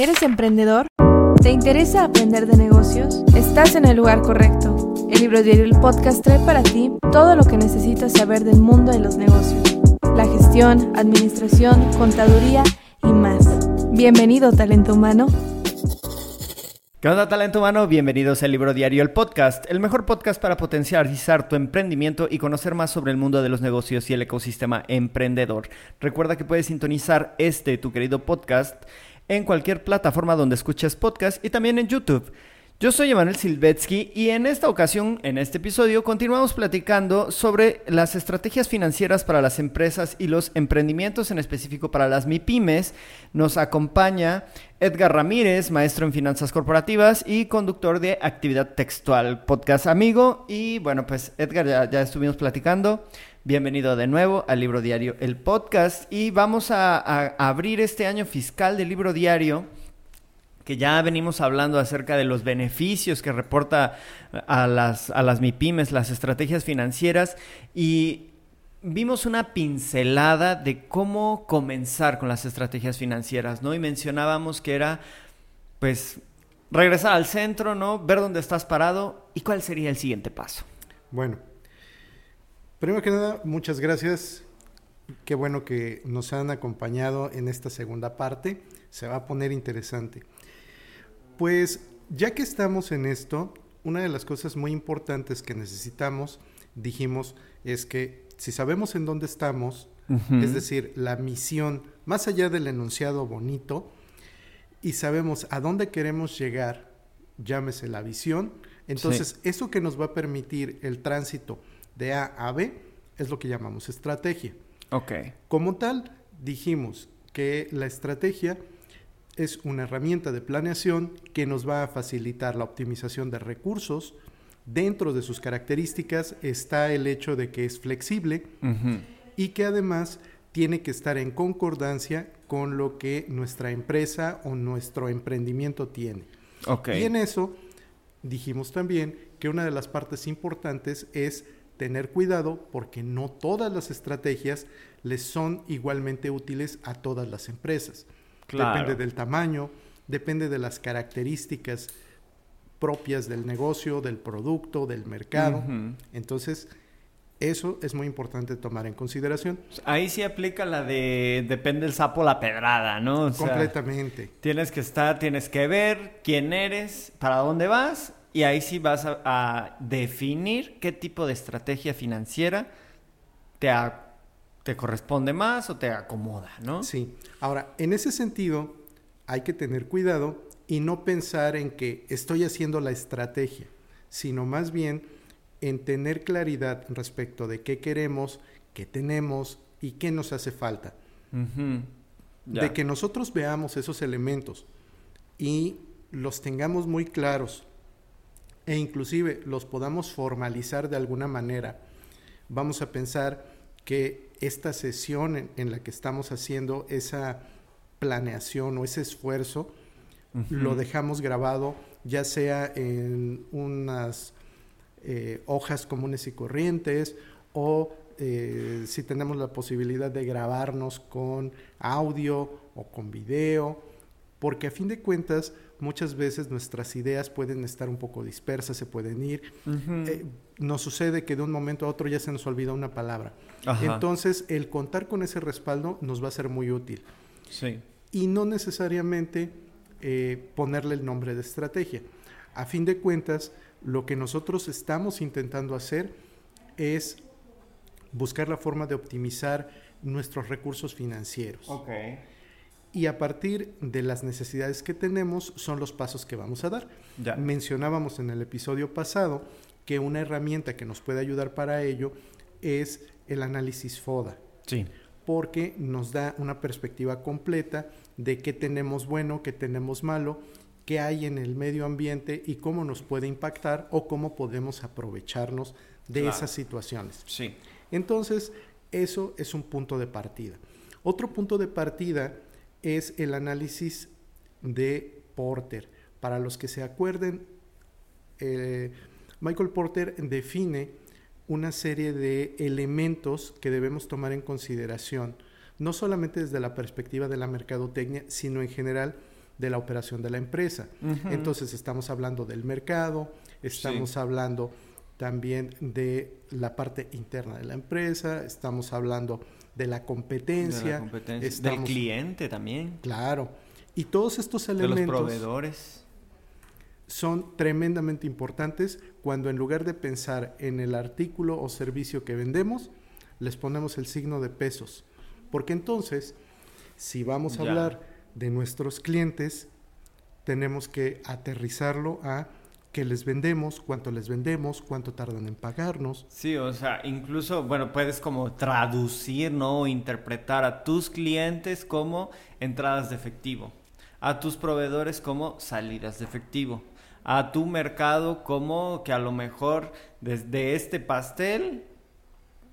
¿Eres emprendedor? ¿Te interesa aprender de negocios? Estás en el lugar correcto. El libro diario El Podcast trae para ti todo lo que necesitas saber del mundo de los negocios. La gestión, administración, contaduría y más. Bienvenido, talento humano. ¿Qué onda, talento humano? Bienvenidos al Libro Diario, el podcast, el mejor podcast para potencializar tu emprendimiento y conocer más sobre el mundo de los negocios y el ecosistema emprendedor. Recuerda que puedes sintonizar este, tu querido podcast, en cualquier plataforma donde escuches podcast y también en YouTube. Yo soy Emanuel Silvetsky y en esta ocasión, en este episodio, continuamos platicando sobre las estrategias financieras para las empresas y los emprendimientos, en específico para las MIPIMES. Nos acompaña Edgar Ramírez, maestro en finanzas corporativas y conductor de Actividad Textual, podcast amigo. Y bueno, pues Edgar, ya, ya estuvimos platicando. Bienvenido de nuevo al Libro Diario, el podcast. Y vamos a, abrir este año fiscal del Libro Diario que ya venimos hablando acerca de los beneficios que reporta a las, a las MIPIMES, las estrategias financieras, y vimos una pincelada de cómo comenzar con las estrategias financieras, ¿no? Y mencionábamos que era, pues, regresar al centro, ¿no? Ver dónde estás parado y cuál sería el siguiente paso. Bueno, primero que nada, muchas gracias. Qué bueno que nos han acompañado en esta segunda parte. Se va a poner interesante. Pues ya que estamos en esto, una de las cosas muy importantes que necesitamos, dijimos, es que si sabemos en dónde estamos, es decir, la misión, más allá del enunciado bonito, y sabemos a dónde queremos llegar, llámese la visión, entonces eso que nos va a permitir el tránsito de A a B es lo que llamamos estrategia. Ok. Como tal, dijimos que la estrategia es una herramienta de planeación que nos va a facilitar la optimización de recursos. Dentro de sus características está el hecho de que es flexible y que además tiene que estar en concordancia con lo que nuestra empresa o nuestro emprendimiento tiene. Okay. Y en eso dijimos también que una de las partes importantes es tener cuidado porque no todas las estrategias les son igualmente útiles a todas las empresas. Claro. Depende del tamaño, depende de las características propias del negocio, del producto, del mercado. Entonces, eso es muy importante tomar en consideración. Ahí sí aplica la de depende el sapo la pedrada, ¿no? O sea, Completamente. Tienes que estar, tienes que ver quién eres, para dónde vas, y ahí sí vas a, a definir qué tipo de estrategia financiera te, a- te corresponde más o te acomoda, ¿no? Sí. Ahora, en ese sentido, hay que tener cuidado y no pensar en que estoy haciendo la estrategia, sino más bien en tener claridad respecto de qué queremos, qué tenemos y qué nos hace falta. De que nosotros veamos esos elementos y los tengamos muy claros e inclusive los podamos formalizar de alguna manera. Vamos a pensar que esta sesión en, en la que estamos haciendo esa planeación o ese esfuerzo, lo dejamos grabado ya sea en unas eh, hojas comunes y corrientes o eh, si tenemos la posibilidad de grabarnos con audio o con video, porque a fin de cuentas muchas veces nuestras ideas pueden estar un poco dispersas, se pueden ir. Eh, nos sucede que de un momento a otro ya se nos olvida una palabra. Ajá. Entonces, el contar con ese respaldo nos va a ser muy útil. Sí. Y no necesariamente eh, ponerle el nombre de estrategia. A fin de cuentas, lo que nosotros estamos intentando hacer es buscar la forma de optimizar nuestros recursos financieros. Y a partir de las necesidades que tenemos son los pasos que vamos a dar. Ya. Mencionábamos en el episodio pasado que una herramienta que nos puede ayudar para ello es el análisis FODA, Sí. porque nos da una perspectiva completa de qué tenemos bueno, qué tenemos malo, qué hay en el medio ambiente y cómo nos puede impactar o cómo podemos aprovecharnos de Claro. esas situaciones. Sí. Entonces, eso es un punto de partida. Otro punto de partida es el análisis de Porter. Para los que se acuerden, eh, Michael Porter define una serie de elementos que debemos tomar en consideración, no solamente desde la perspectiva de la mercadotecnia, sino en general de la operación de la empresa. Entonces estamos hablando del mercado, estamos hablando también de la parte interna de la empresa, estamos hablando de la competencia, del cliente también. Claro. Y todos estos elementos... De los proveedores. Son tremendamente importantes cuando en lugar de pensar en el artículo o servicio que vendemos, les ponemos el signo de pesos. Porque entonces, si vamos a hablar de nuestros clientes, tenemos que aterrizarlo a qué les vendemos, cuánto les vendemos, cuánto tardan en pagarnos. Sí, o sea, incluso, bueno, puedes como traducir, ¿no? O interpretar a tus clientes como entradas de efectivo, a tus proveedores como salidas de efectivo, a tu mercado como que a lo mejor desde este pastel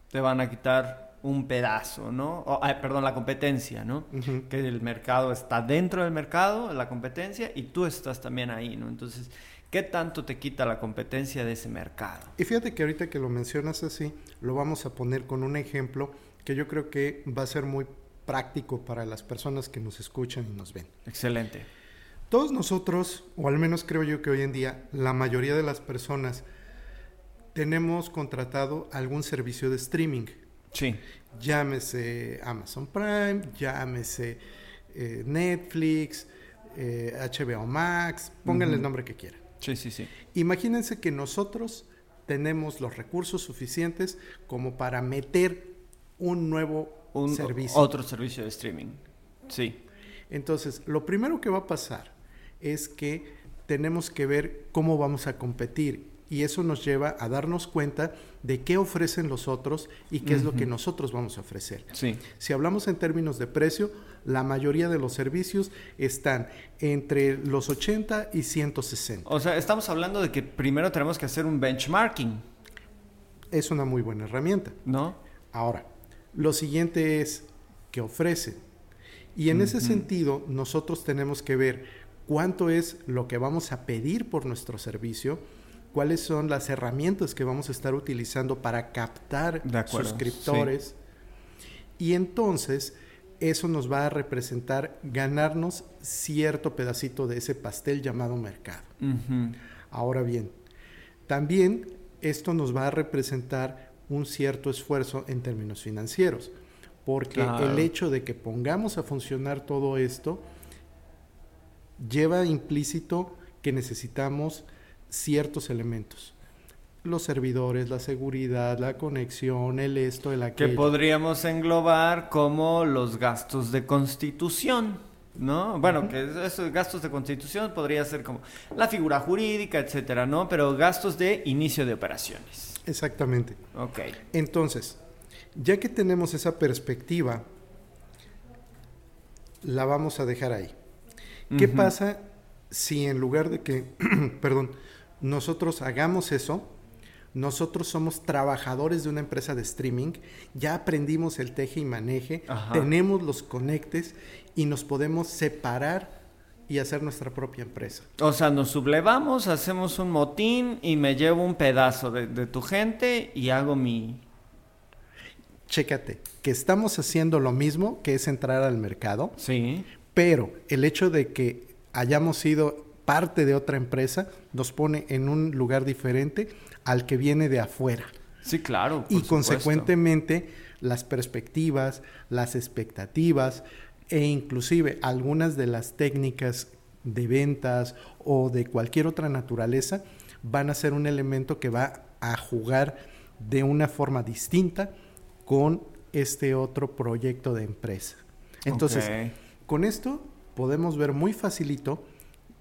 te van a quitar un pedazo, ¿no? perdón, la competencia, ¿no? Que el mercado está dentro del mercado, la competencia, y tú estás también ahí, ¿no? Entonces, ¿qué tanto te quita la competencia de ese mercado? Y fíjate que ahorita que lo mencionas así, lo vamos a poner con un ejemplo que yo creo que va a ser muy práctico para las personas que nos escuchan y nos ven. Excelente. Todos nosotros, o al menos creo yo que hoy en día, la mayoría de las personas tenemos contratado algún servicio de streaming. Sí. Llámese Amazon Prime, llámese eh, Netflix, HBO eh, Max, pónganle el nombre que quieran. Sí, sí, sí. Imagínense que nosotros tenemos los recursos suficientes como para meter un nuevo un, servicio. Otro servicio de streaming. Sí. Entonces, lo primero que va a pasar es que tenemos que ver cómo vamos a competir y eso nos lleva a darnos cuenta de qué ofrecen los otros y qué es lo que nosotros vamos a ofrecer. Sí. Si hablamos en términos de precio, la mayoría de los servicios están entre los 80 y 160. O sea, estamos hablando de que primero tenemos que hacer un benchmarking. Es una muy buena herramienta. ¿No? Ahora, lo siguiente es qué ofrecen. Y en ese sentido, nosotros tenemos que ver cuánto es lo que vamos a pedir por nuestro servicio, cuáles son las herramientas que vamos a estar utilizando para captar suscriptores. Y entonces eso nos va a representar ganarnos cierto pedacito de ese pastel llamado mercado. Ahora bien, también esto nos va a representar un cierto esfuerzo en términos financieros, porque el hecho de que pongamos a funcionar todo esto lleva implícito que necesitamos ciertos elementos. Los servidores, la seguridad, la conexión, el esto, el aquello. Que podríamos englobar como los gastos de constitución, ¿no? Bueno, que esos gastos de constitución podría ser como la figura jurídica, etcétera, ¿no? Pero gastos de inicio de operaciones. Exactamente. Ok. Entonces, ya que tenemos esa perspectiva, la vamos a dejar ahí. ¿Qué pasa si en lugar de que, perdón, nosotros hagamos eso, nosotros somos trabajadores de una empresa de streaming, ya aprendimos el teje y maneje, tenemos los conectes y nos podemos separar y hacer nuestra propia empresa. O sea, nos sublevamos, hacemos un motín y me llevo un pedazo de, de tu gente y hago mi... Chécate, que estamos haciendo lo mismo, que es entrar al mercado. Sí. Pero el hecho de que hayamos sido parte de otra empresa nos pone en un lugar diferente al que viene de afuera. Sí, claro. y consecuentemente las perspectivas, las expectativas e inclusive algunas de las técnicas de ventas o de cualquier otra naturaleza van a ser un elemento que va a jugar de una forma distinta con este otro proyecto de empresa. Entonces, con esto podemos ver muy facilito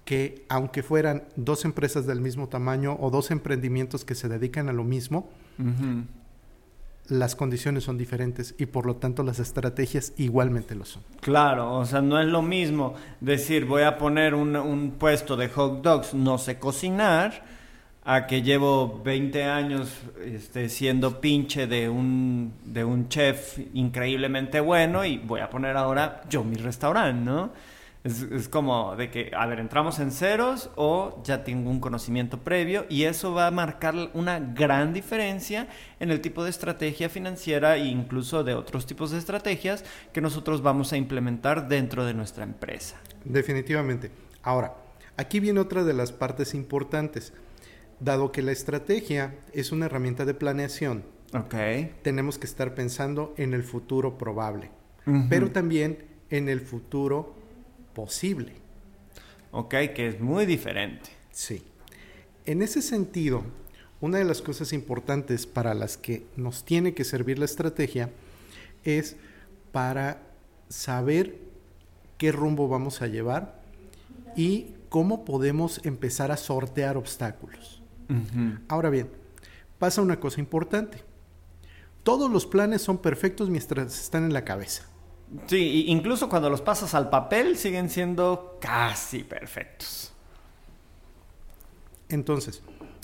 que aunque fueran dos empresas del mismo tamaño o dos emprendimientos que se dedican a lo mismo, las condiciones son diferentes y por lo tanto las estrategias igualmente lo son. Claro, o sea, no es lo mismo decir voy a poner un, puesto de hot dogs, no sé cocinar, a que llevo 20 años este, siendo pinche de un, de un chef increíblemente bueno y voy a poner ahora yo mi restaurante, ¿no? Es, es, como de que, a ver, entramos en ceros o ya tengo un conocimiento previo y eso va a marcar una gran diferencia en el tipo de estrategia financiera e incluso de otros tipos de estrategias que nosotros vamos a implementar dentro de nuestra empresa. Definitivamente. Ahora, aquí viene otra de las partes importantes. Dado que la estrategia es una herramienta de planeación, okay. tenemos que estar pensando en el futuro probable, uh -huh. pero también en el futuro posible. Ok, que es muy diferente. Sí. En ese sentido, una de las cosas importantes para las que nos tiene que servir la estrategia es para saber qué rumbo vamos a llevar y cómo podemos empezar a sortear obstáculos. Uh -huh. Ahora bien, pasa una cosa importante. Todos los planes son perfectos mientras están en la cabeza. Sí, incluso cuando los pasas al papel siguen siendo casi perfectos. Entonces,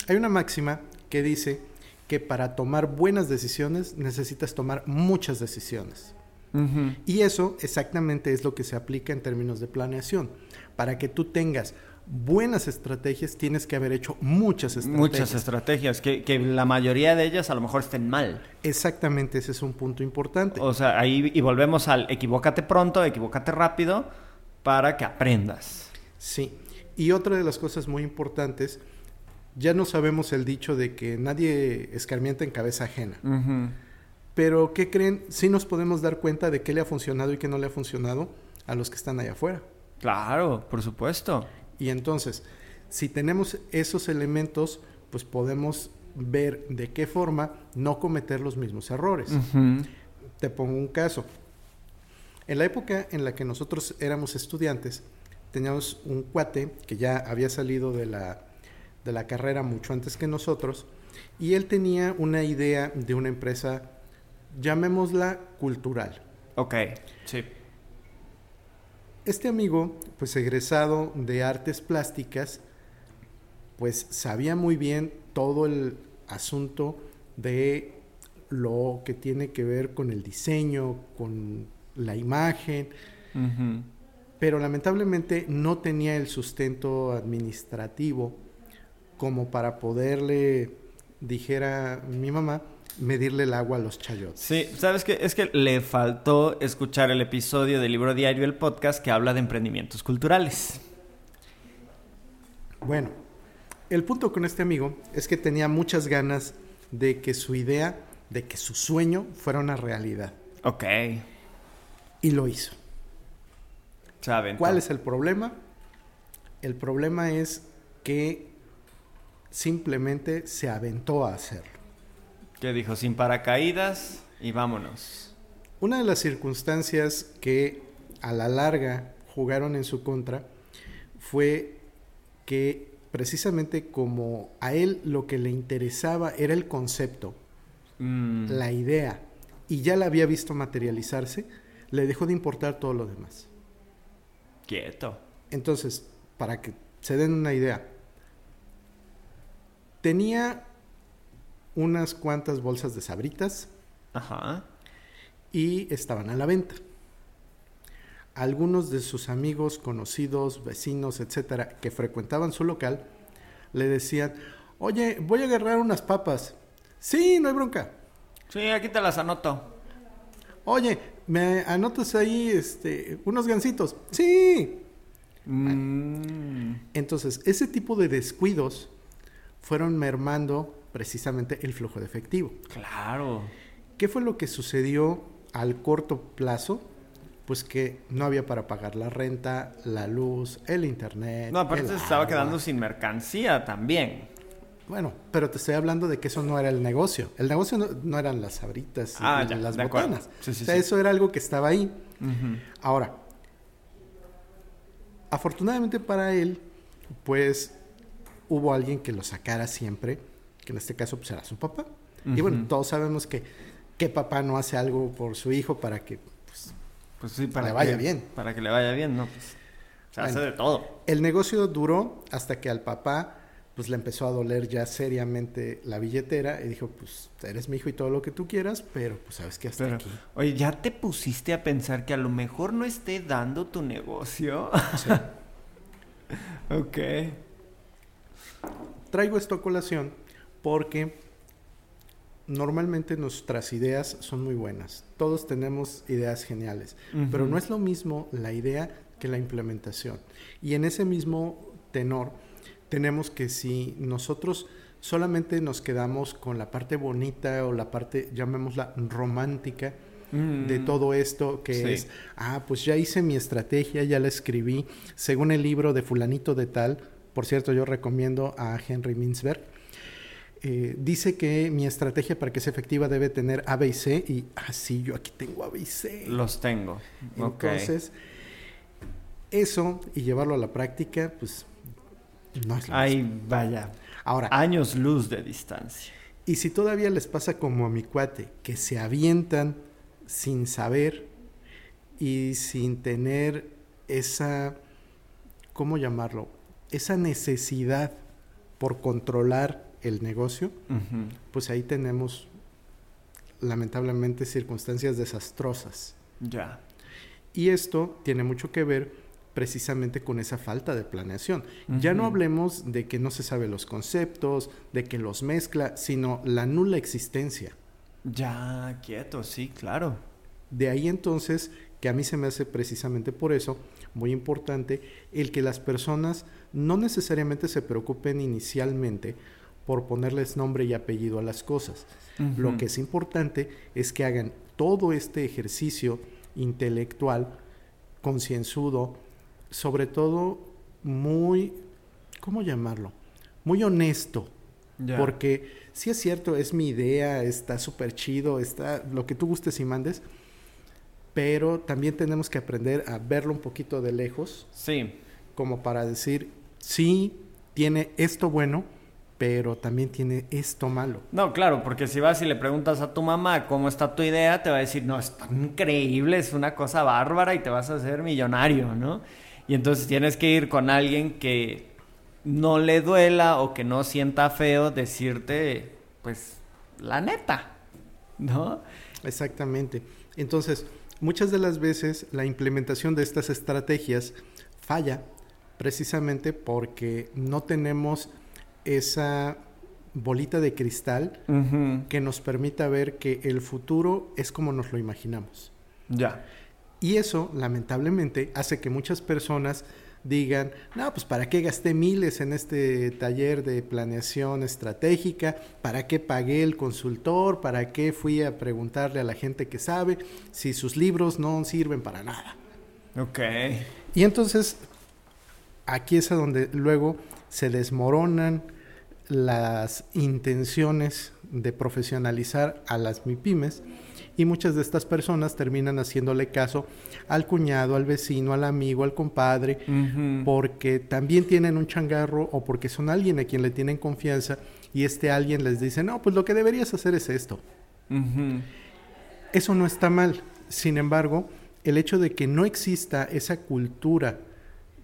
hay una máxima que dice que para tomar buenas decisiones necesitas tomar muchas decisiones. Uh -huh. Y eso exactamente es lo que se aplica en términos de planeación. Para que tú tengas buenas estrategias, tienes que haber hecho muchas estrategias. Muchas estrategias, que, que, la mayoría de ellas a lo mejor estén mal. Exactamente, ese es un punto importante. O sea, ahí y volvemos al equivócate pronto, equivócate rápido, para que aprendas. Sí, y otra de las cosas muy importantes, ya no sabemos el dicho de que nadie escarmienta en cabeza ajena. Uh -huh. Pero, ¿qué creen? Sí nos podemos dar cuenta de qué le ha funcionado y qué no le ha funcionado a los que están allá afuera. Claro, por supuesto. Y entonces, si tenemos esos elementos, pues podemos ver de qué forma no cometer los mismos errores. Uh -huh. Te pongo un caso. En la época en la que nosotros éramos estudiantes, teníamos un cuate que ya había salido de la, de la carrera mucho antes que nosotros, y él tenía una idea de una empresa, llamémosla cultural. Ok, sí. Este amigo, pues egresado de artes plásticas, pues sabía muy bien todo el asunto de lo que tiene que ver con el diseño, con la imagen, uh -huh. pero lamentablemente no tenía el sustento administrativo como para poderle, dijera mi mamá, medirle el agua a los chayotes. Sí, ¿sabes qué? Es que le faltó escuchar el episodio del libro diario, el podcast, que habla de emprendimientos culturales. Bueno, el punto con este amigo es que tenía muchas ganas de que su idea, de que su sueño fuera una realidad. Ok. Y lo hizo. ¿Saben? ¿Cuál es el problema? El problema es que simplemente se aventó a hacerlo. ¿Qué dijo? Sin paracaídas y vámonos. Una de las circunstancias que a la larga jugaron en su contra fue que precisamente como a él lo que le interesaba era el concepto, mm. la idea, y ya la había visto materializarse, le dejó de importar todo lo demás. Quieto. Entonces, para que se den una idea, tenía unas cuantas bolsas de sabritas. Ajá. Y estaban a la venta. Algunos de sus amigos, conocidos, vecinos, etcétera, que frecuentaban su local, le decían: Oye, voy a agarrar unas papas. Sí, no hay bronca. Sí, aquí te las anoto. Oye, ¿me anotas ahí este, unos gancitos? Sí. Mm. Entonces, ese tipo de descuidos fueron mermando precisamente el flujo de efectivo. Claro. ¿Qué fue lo que sucedió al corto plazo? Pues que no había para pagar la renta, la luz, el internet. No, aparte se estaba quedando sin mercancía también. Bueno, pero te estoy hablando de que eso no era el negocio. El negocio no, no eran las sabritas y Ah, ya, las botanas. Sí, sí, o sea, sí. eso era algo que estaba ahí. Ahora, afortunadamente para él, pues hubo alguien que lo sacara siempre, que en este caso pues era su papá. Y bueno, todos sabemos que qué papá no hace algo por su hijo para que pues, Pues sí, para Le que vaya bien. Para que le vaya bien, ¿no? Pues se hace de todo. el negocio duró hasta que al papá pues le empezó a doler ya seriamente la billetera y dijo, pues eres mi hijo y todo lo que tú quieras, pero pues sabes que hasta aquí. Oye, ¿ya te pusiste a pensar que a lo mejor no esté dando tu negocio? Sí. ok. Traigo esto a colación porque normalmente nuestras ideas son muy buenas. Todos tenemos ideas geniales, pero no es lo mismo la idea que la implementación. Y en ese mismo tenor, tenemos que si nosotros solamente nos quedamos con la parte bonita o la parte, llamémosla romántica, de mm. todo esto que es, ah, pues ya hice mi estrategia, ya la escribí, según el libro de fulanito de tal, por cierto, yo recomiendo a Henry Mintzberg, eh, dice que mi estrategia para que sea efectiva debe tener A, B y C, y así ah, yo aquí tengo A, B y C. Los tengo. Entonces, eso y llevarlo a la práctica, pues no es lo Ay, vaya. Ahora. Años luz de distancia. Y si todavía les pasa como a mi cuate, que se avientan sin saber y sin tener esa, ¿cómo llamarlo? Esa necesidad por controlar el negocio, pues ahí tenemos lamentablemente circunstancias desastrosas. Ya. Y esto tiene mucho que ver precisamente con esa falta de planeación. Ya no hablemos de que no se sabe los conceptos, de que los mezcla, sino la nula existencia. Ya, quieto, sí, claro. De ahí entonces que a mí se me hace precisamente por eso muy importante el que las personas no necesariamente se preocupen inicialmente por ponerles nombre y apellido a las cosas. Lo que es importante es que hagan todo este ejercicio intelectual, concienzudo, sobre todo muy, ¿cómo llamarlo? Muy honesto. Porque si es cierto, es mi idea, está súper chido, está lo que tú gustes y mandes, pero también tenemos que aprender a verlo un poquito de lejos. Sí. Como para decir, sí, tiene esto bueno, pero también tiene esto malo. No, claro, porque si vas y le preguntas a tu mamá cómo está tu idea, te va a decir, no, está increíble, es una cosa bárbara y te vas a hacer millonario, ¿no? Y entonces tienes que ir con alguien que no le duela o que no sienta feo decirte, pues, la neta, ¿no? Exactamente. Entonces, muchas de las veces la implementación de estas estrategias falla precisamente porque no tenemos esa bolita de cristal que nos permita ver que el futuro es como nos lo imaginamos. Ya. Y eso, lamentablemente, hace que muchas personas digan, no, pues para qué gasté miles en este taller de planeación estratégica, para qué pagué el consultor, para qué fui a preguntarle a la gente que sabe, si sus libros no sirven para nada. Ok. Y entonces, aquí es a donde luego se desmoronan las intenciones de profesionalizar a las MIPIMES y muchas de estas personas terminan haciéndole caso al cuñado, al vecino, al amigo, al compadre, porque también tienen un changarro o porque son alguien a quien le tienen confianza y este alguien les dice, no, pues lo que deberías hacer es esto. Eso no está mal. Sin embargo, el hecho de que no exista esa cultura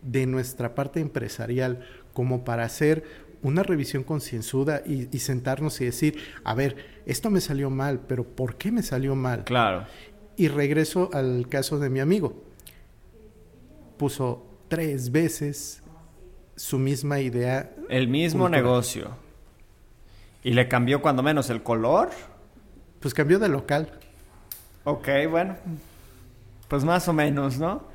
de nuestra parte empresarial como para hacer una revisión concienzuda y, sentarnos y decir, a ver, esto me salió mal, pero ¿por qué me salió mal? Claro. Y regreso al caso de mi amigo. Puso tres veces su misma idea. El mismo negocio. ¿Y le cambió cuando menos el color? Pues cambió de local. Ok, bueno. Pues más o menos, ¿no?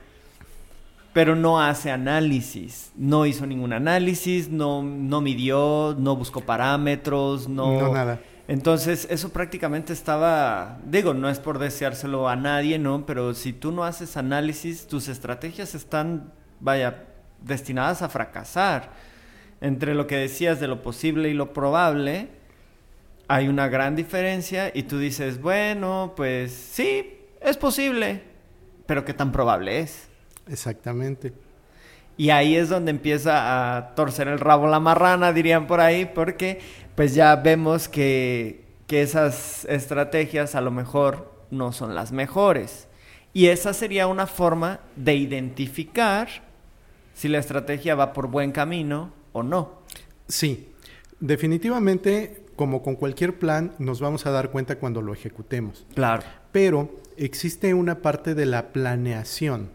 Pero no hace análisis, no hizo ningún análisis, no, no midió, no buscó parámetros, no... No, nada. Entonces, eso prácticamente estaba, digo, no es por deseárselo a nadie, ¿no? Pero si tú no haces análisis, tus estrategias están, vaya, destinadas a fracasar. Entre lo que decías de lo posible y lo probable, hay una gran diferencia y tú dices, bueno, pues sí, es posible, pero ¿qué tan probable es? Exactamente. Y ahí es donde empieza a torcer el rabo la marrana, dirían por ahí, porque pues ya vemos que, que esas estrategias a lo mejor no son las mejores. Y esa sería una forma de identificar si la estrategia va por buen camino o no. Sí, definitivamente, como con cualquier plan, nos vamos a dar cuenta cuando lo ejecutemos. Claro. Pero existe una parte de la planeación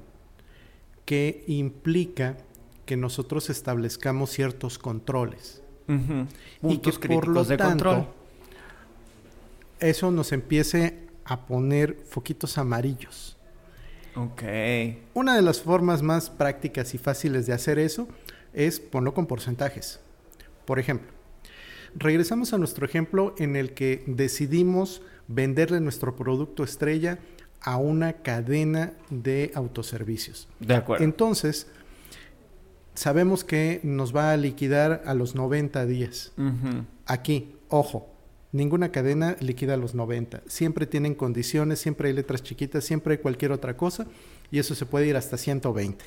que implica que nosotros establezcamos ciertos controles. Y que por lo de tanto, control. eso nos empiece a poner foquitos amarillos. Ok. Una de las formas más prácticas y fáciles de hacer eso es ponlo con porcentajes. Por ejemplo, regresamos a nuestro ejemplo en el que decidimos venderle nuestro producto estrella a una cadena de autoservicios. De acuerdo. Entonces, sabemos que nos va a liquidar a los 90 días. Aquí, ojo, ninguna cadena liquida a los 90. Siempre tienen condiciones, siempre hay letras chiquitas, siempre hay cualquier otra cosa y eso se puede ir hasta 120.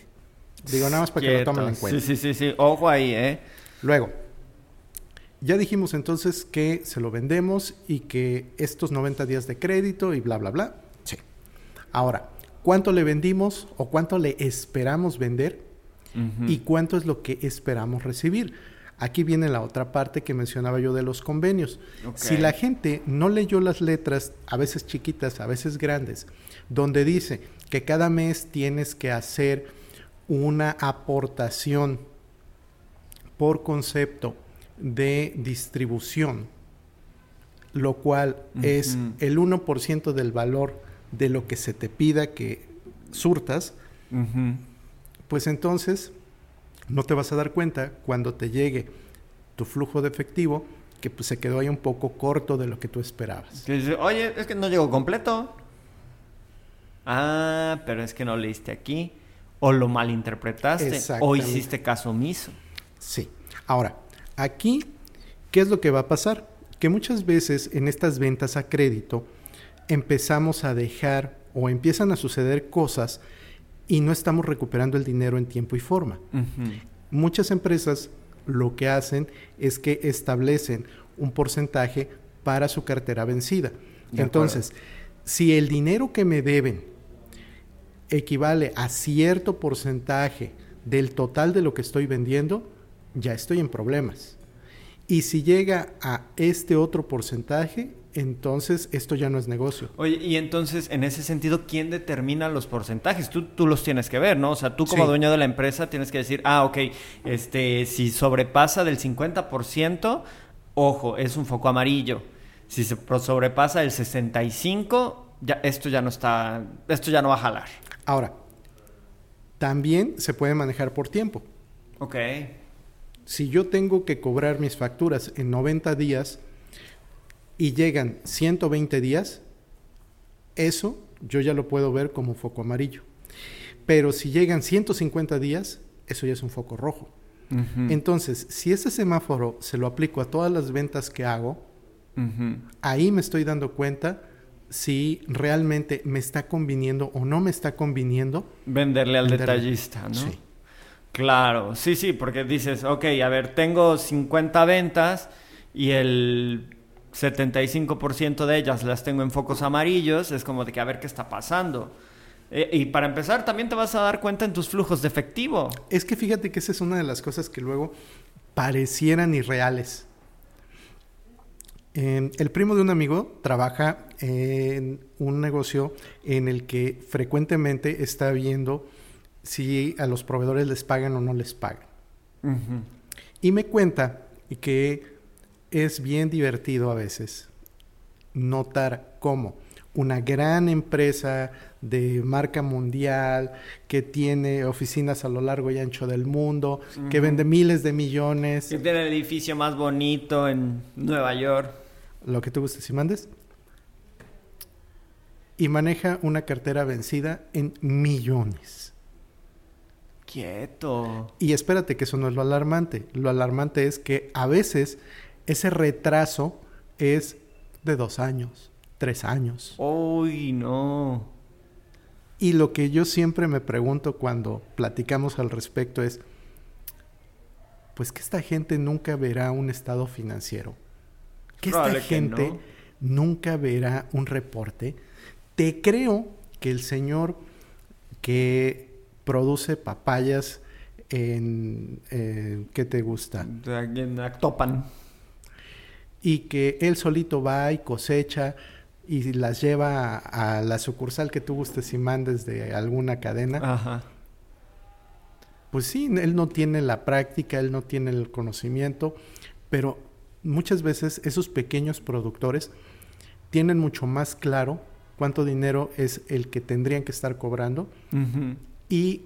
Digo, nada más para que lo tomen en cuenta. Sí, sí, sí, sí. Ojo ahí, ¿eh? Luego, ya dijimos entonces que se lo vendemos y que estos 90 días de crédito y bla, bla, bla. Ahora, ¿cuánto le vendimos o cuánto le esperamos vender? Y cuánto es lo que esperamos recibir. Aquí viene la otra parte que mencionaba yo de los convenios. Si la gente no leyó las letras, a veces chiquitas, a veces grandes, donde dice que cada mes tienes que hacer una aportación por concepto de distribución, lo cual es el 1% del valor de lo que se te pida que surtas, pues entonces no te vas a dar cuenta cuando te llegue tu flujo de efectivo que pues se quedó ahí un poco corto de lo que tú esperabas. Oye, es que no llegó completo. Ah, pero es que no leíste aquí. O lo malinterpretaste. O hiciste caso omiso. Sí. Ahora, aquí, ¿qué es lo que va a pasar? Que muchas veces en estas ventas a crédito empezamos a dejar o empiezan a suceder cosas y no estamos recuperando el dinero en tiempo y forma. Muchas empresas lo que hacen es que establecen un porcentaje para su cartera vencida. De Entonces, si el dinero que me deben equivale a cierto porcentaje del total de lo que estoy vendiendo, ya estoy en problemas. Y si llega a este otro porcentaje, entonces esto ya no es negocio. Oye, y entonces, en ese sentido, ¿quién determina los porcentajes? Tú, tú los tienes que ver, ¿no? O sea, tú como Sí. dueño de la empresa tienes que decir, ah, ok, este, si sobrepasa del 50%, ojo, es un foco amarillo. Si se sobrepasa el 65%, ya, esto ya no está, esto ya no va a jalar. Ahora, también se puede manejar por tiempo. Ok. si yo tengo que cobrar mis facturas en 90 días y llegan 120 días, eso yo ya lo puedo ver como foco amarillo. Pero si llegan 150 días, eso ya es un foco rojo. Entonces, si ese semáforo se lo aplico a todas las ventas que hago, ahí me estoy dando cuenta si realmente me está conviniendo o no me está conviniendo. Venderle al Venderle. detallista, ¿no? Sí. Claro, sí, sí, porque dices, ok, a ver, tengo 50 ventas y el 75% de ellas las tengo en focos amarillos, es como de que a ver qué está pasando. Eh, y para empezar, también te vas a dar cuenta en tus flujos de efectivo. Es que fíjate que esa es una de las cosas que luego parecieran irreales. Eh, el primo de un amigo trabaja en un negocio en el que frecuentemente está viendo si a los proveedores les pagan o no les pagan. Y me cuenta que es bien divertido a veces notar cómo una gran empresa de marca mundial que tiene oficinas a lo largo y ancho del mundo, que vende miles de millones, Que tiene el edificio más bonito en Nueva York. lo que tú gustes y mandes, y maneja una cartera vencida en millones. Quieto. Y espérate que eso no es lo alarmante. Lo alarmante es que a veces ese retraso es de dos años, tres años. Uy, no. Y lo que yo siempre me pregunto cuando platicamos al respecto es, pues que esta gente nunca verá un estado financiero. Que esta que gente no. nunca verá un reporte. Te creo que el señor que produce papayas en, eh, ¿qué te gusta? En Actopan. Y que él solito va y cosecha y las lleva a, la sucursal que tú gustes y mandes de alguna cadena. Ajá. Pues sí, él no tiene la práctica, él no tiene el conocimiento, pero muchas veces esos pequeños productores tienen mucho más claro cuánto dinero es el que tendrían que estar cobrando y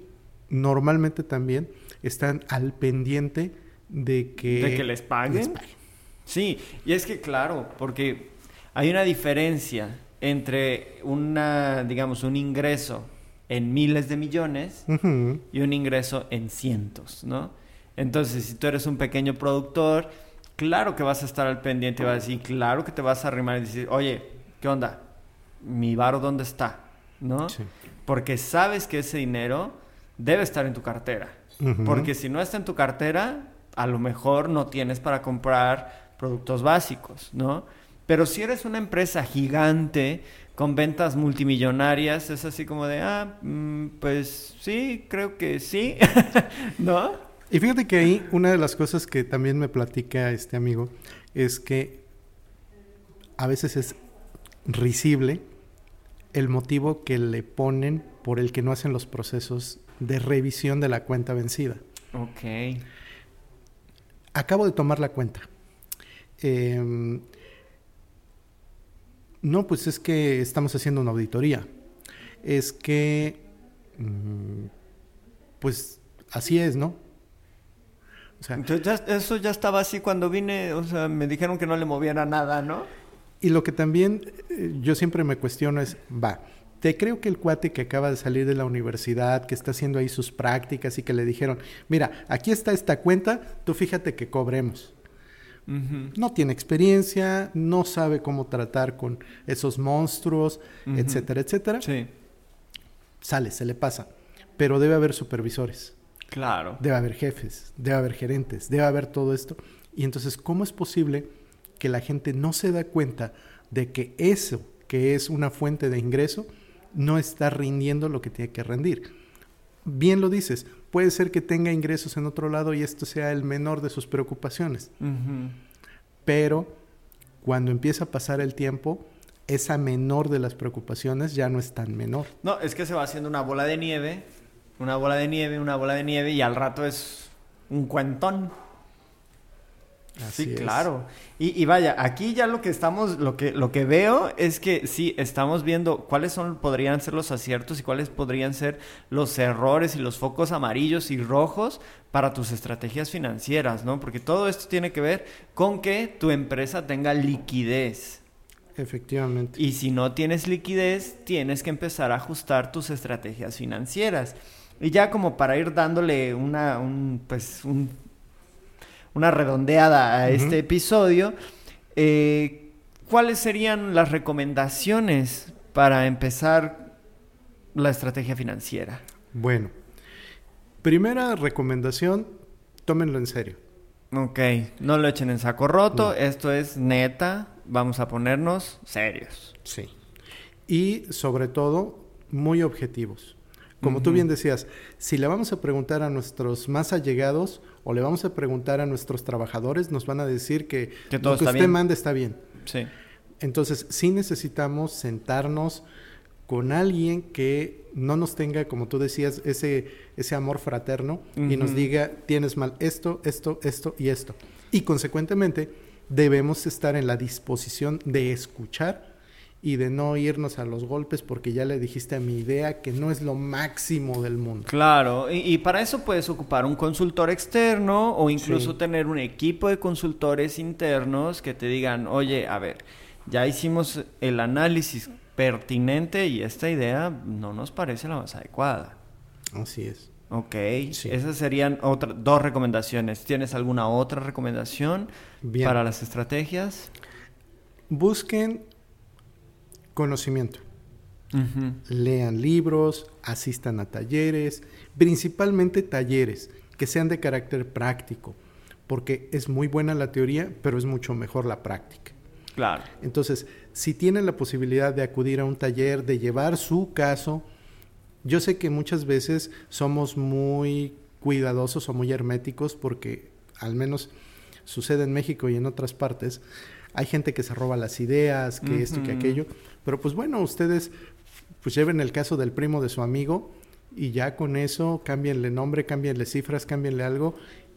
normalmente también están al pendiente de que, ¿De que les paguen. Sí, y es que claro, porque hay una diferencia entre una, digamos, un ingreso en miles de millones y un ingreso en cientos, ¿no? Entonces, si tú eres un pequeño productor, claro que vas a estar al pendiente y vas a decir, claro que te vas a arrimar y decir, oye, ¿qué onda? ¿Mi varo dónde está? ¿No? Porque sabes que ese dinero debe estar en tu cartera. Porque si no está en tu cartera, a lo mejor no tienes para comprar productos básicos, ¿no? Pero si eres una empresa gigante con ventas multimillonarias, es así como de, ah, mm, pues sí, creo que sí, ¿no? Y fíjate que ahí una de las cosas que también me platica este amigo es que a veces es risible el motivo que le ponen por el que no hacen los procesos de revisión de la cuenta vencida. Ok. Acabo de tomar la cuenta. Em, no, pues es que estamos haciendo una auditoría. Es que, mm, pues así es, ¿no? O sea, Entonces eso ya estaba así cuando vine, o sea, me dijeron que no le moviera nada, ¿no? Y lo que también eh, yo siempre me cuestiono es, va, te creo que el cuate que acaba de salir de la universidad, que está haciendo ahí sus prácticas y que le dijeron, mira, aquí está esta cuenta, tú fíjate que cobremos. No tiene experiencia, no sabe cómo tratar con esos monstruos, etcétera, etcétera. Sí. Sale, se le pasa. Pero debe haber supervisores. Claro. Debe haber jefes, debe haber gerentes, debe haber todo esto. Y entonces, ¿cómo es posible que la gente no se da cuenta de que eso, que es una fuente de ingreso, no está rindiendo lo que tiene que rendir. Bien lo dices, puede ser que tenga ingresos en otro lado y esto sea el menor de sus preocupaciones. Pero cuando empieza a pasar el tiempo, esa menor de las preocupaciones ya no es tan menor. No, es que se va haciendo una bola de nieve, una bola de nieve, una bola de nieve y al rato es un cuentón sí, claro. Y, vaya, aquí ya lo que estamos, lo que, lo que veo es que sí, estamos viendo cuáles son, podrían ser los aciertos y cuáles podrían ser los errores y los focos amarillos y rojos para tus estrategias financieras, ¿no? Porque todo esto tiene que ver con que tu empresa tenga liquidez. Efectivamente. Y si no tienes liquidez, tienes que empezar a ajustar tus estrategias financieras. Y ya como para ir dándole una, un, pues, un una redondeada a este episodio, eh, ¿cuáles serían las recomendaciones para empezar la estrategia financiera? Bueno, primera recomendación, tómenlo en serio. Ok, no lo echen en saco roto, esto es neta, vamos a ponernos serios. Sí. Y sobre todo, muy objetivos. Como tú bien decías, si le vamos a preguntar a nuestros más allegados o le vamos a preguntar a nuestros trabajadores, nos van a decir que, lo que usted manda está bien. Sí. Entonces, sí necesitamos sentarnos con alguien que no nos tenga, como tú decías, ese, ese amor fraterno y nos diga, tienes mal esto, esto, esto y esto. Y consecuentemente, debemos estar en la disposición de escuchar y de no irnos a los golpes porque ya le dijiste a mi idea que no es lo máximo del mundo. Claro, y, para eso puedes ocupar un consultor externo o incluso tener un equipo de consultores internos que te digan, oye, a ver, ya hicimos el análisis pertinente y esta idea no nos parece la más adecuada. Así es. Ok, esas serían otra, dos recomendaciones. ¿Tienes alguna otra recomendación para las estrategias? Busquen conocimiento. Lean libros, asistan a talleres, principalmente talleres que sean de carácter práctico, porque es muy buena la teoría, pero es mucho mejor la práctica. Claro. Entonces, si tienen la posibilidad de acudir a un taller, de llevar su caso, yo sé que muchas veces somos muy cuidadosos o muy herméticos porque al menos sucede en México y en otras partes. Hay gente que se roba las ideas, que esto y que aquello. Pero pues bueno, ustedes pues lleven el caso del primo de su amigo y ya con eso cámbienle nombre, cámbienle cifras, cámbienle algo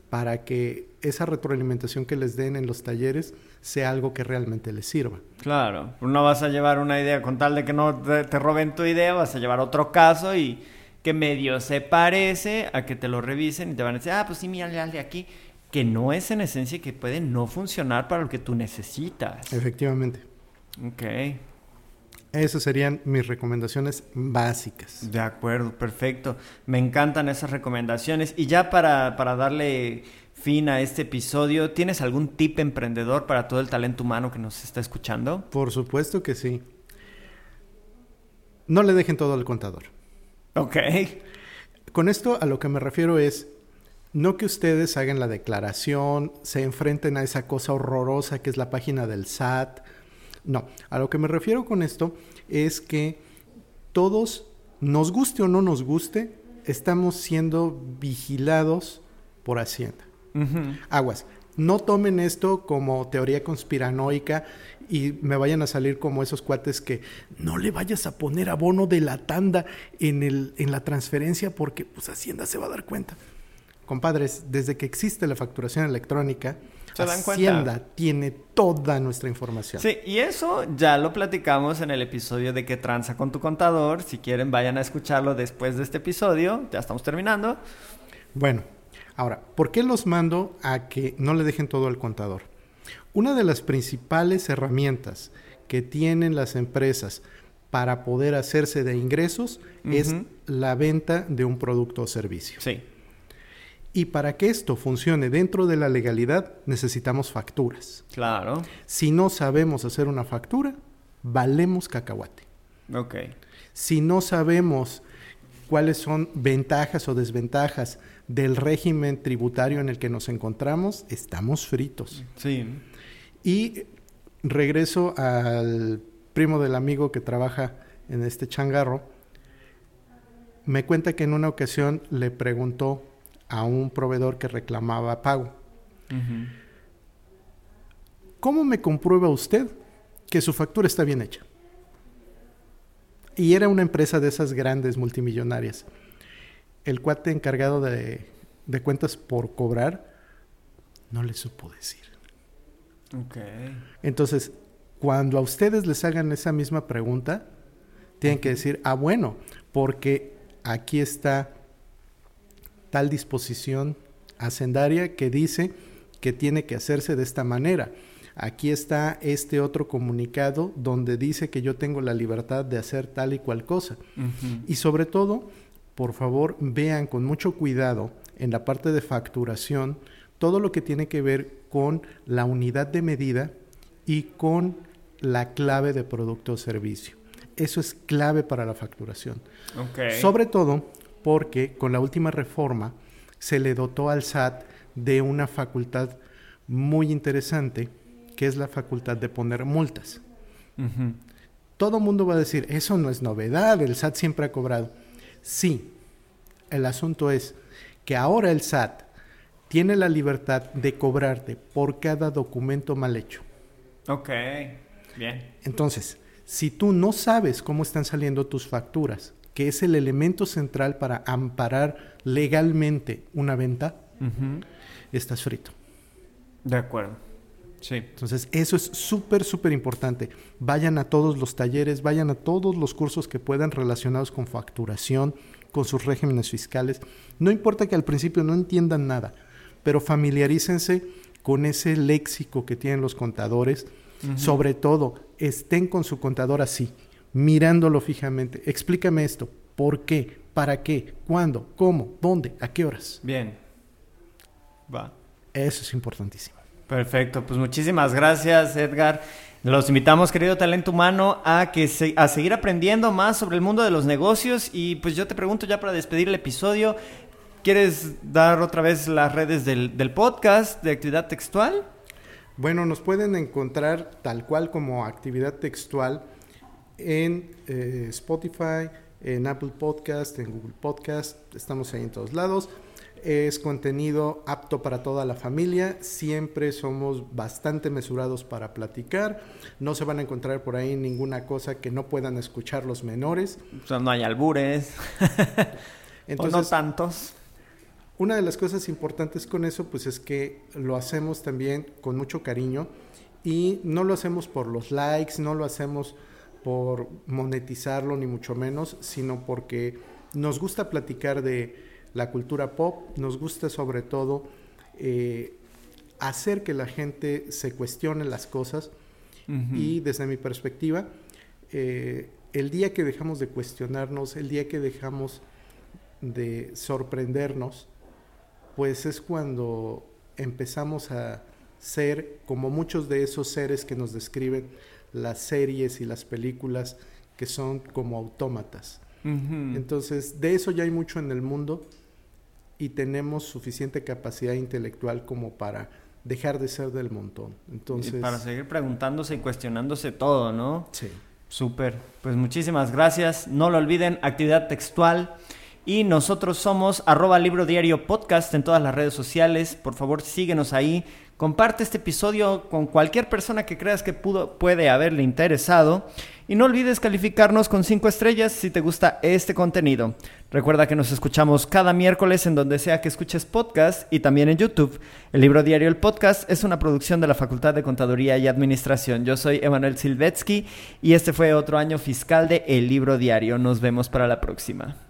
para que esa retroalimentación que les den en los talleres sea algo que realmente les sirva. Claro, no vas a llevar una idea con tal de que no te, roben tu idea, vas a llevar otro caso y que medio se parece a que te lo revisen y te van a decir, ah, pues sí, mira, de aquí, que no es en esencia que puede no funcionar para lo que tú necesitas. Efectivamente. Ok. Esas serían mis recomendaciones básicas. De acuerdo, perfecto. Me encantan esas recomendaciones. Y ya para, para darle fin a este episodio, ¿tienes algún tip emprendedor para todo el talento humano que nos está escuchando? Por supuesto que sí. No le dejen todo al contador. Ok. Con esto a lo que me refiero es, no que ustedes hagan la declaración, se enfrenten a esa cosa horrorosa que es la página del SAT, no, a lo que me refiero con esto es que todos, nos guste o no nos guste, estamos siendo vigilados por Hacienda. Aguas, no tomen esto como teoría conspiranoica y me vayan a salir como esos cuates que no le vayas a poner abono de la tanda en, el, en la transferencia porque pues Hacienda se va a dar cuenta. Compadres, desde que existe la facturación electrónica, Hacienda tiene toda nuestra información. Sí, y eso ya lo platicamos en el episodio de que tranza con tu contador. Si quieren, vayan a escucharlo después de este episodio. Ya estamos terminando. Bueno, ahora, ¿por qué los mando a que no le dejen todo al contador? Una de las principales herramientas que tienen las empresas para poder hacerse de ingresos es la venta de un producto o servicio. Sí. Y para que esto funcione dentro de la legalidad, necesitamos facturas. Claro. Si no sabemos hacer una factura, valemos cacahuate. Ok. Si no sabemos cuáles son ventajas o desventajas del régimen tributario en el que nos encontramos, estamos fritos. Sí. Y regreso al primo del amigo que trabaja en este changarro. Me cuenta que en una ocasión le preguntó a un proveedor que reclamaba pago. ¿Cómo me comprueba usted que su factura está bien hecha? Y era una empresa de esas grandes multimillonarias. El cuate encargado de, de cuentas por cobrar no le supo decir. Entonces, cuando a ustedes les hagan esa misma pregunta, tienen que decir, ah, bueno, porque aquí está tal disposición hacendaria que dice que tiene que hacerse de esta manera. Aquí está este otro comunicado donde dice que yo tengo la libertad de hacer tal y cual cosa. Y sobre todo, por favor, vean con mucho cuidado en la parte de facturación todo lo que tiene que ver con la unidad de medida y con la clave de producto o servicio. Eso es clave para la facturación. Sobre todo porque con la última reforma se le dotó al SAT de una facultad muy interesante, que es la facultad de poner multas. Todo mundo va a decir, eso no es novedad, el SAT siempre ha cobrado. Sí, el asunto es que ahora el SAT tiene la libertad de cobrarte por cada documento mal hecho. Ok, bien. Entonces, si tú no sabes cómo están saliendo tus facturas, que es el elemento central para amparar legalmente una venta, estás frito. De acuerdo. Sí. Entonces, eso es súper, súper importante. Vayan a todos los talleres, vayan a todos los cursos que puedan relacionados con facturación, con sus regímenes fiscales. No importa que al principio no entiendan nada, pero familiarícense con ese léxico que tienen los contadores. Sobre todo, estén con su contador así mirándolo fijamente. Explícame esto. ¿Por qué? ¿Para qué? ¿Cuándo? ¿Cómo? ¿Dónde? ¿A qué horas? Bien. Va. Eso es importantísimo. Perfecto. Pues muchísimas gracias, Edgar. Los invitamos, querido talento humano, a que a seguir aprendiendo más sobre el mundo de los negocios. Y pues yo te pregunto ya para despedir el episodio, ¿quieres dar otra vez las redes del, del podcast de actividad textual? Bueno, nos pueden encontrar tal cual como actividad textual en eh, Spotify, en Apple Podcast, en Google Podcast, estamos ahí en todos lados. Es contenido apto para toda la familia. Siempre somos bastante mesurados para platicar. No se van a encontrar por ahí ninguna cosa que no puedan escuchar los menores. O sea, no hay albures. Entonces, o no tantos. Una de las cosas importantes con eso, pues es que lo hacemos también con mucho cariño y no lo hacemos por los likes, no lo hacemos por monetizarlo ni mucho menos, sino porque nos gusta platicar de la cultura pop, nos gusta sobre todo eh, hacer que la gente se cuestione las cosas. Y desde mi perspectiva, eh, el día que dejamos de cuestionarnos, el día que dejamos de sorprendernos, pues es cuando empezamos a ser como muchos de esos seres que nos describen las series y las películas que son como autómatas. Entonces, de eso ya hay mucho en el mundo y tenemos suficiente capacidad intelectual como para dejar de ser del montón. Entonces, para seguir preguntándose y cuestionándose todo, ¿no? Sí. Súper. Pues muchísimas gracias. No lo olviden, actividad textual. Y nosotros somos arroba libro diario podcast en todas las redes sociales. Por favor, síguenos ahí. Comparte este episodio con cualquier persona que creas que pudo, puede haberle interesado. Y no olvides calificarnos con 5 estrellas si te gusta este contenido. Recuerda que nos escuchamos cada miércoles en donde sea que escuches podcast y también en YouTube. El libro diario El Podcast es una producción de la Facultad de Contaduría y Administración. Yo soy Emanuel Silvetsky y este fue otro año fiscal de El Libro Diario. Nos vemos para la próxima.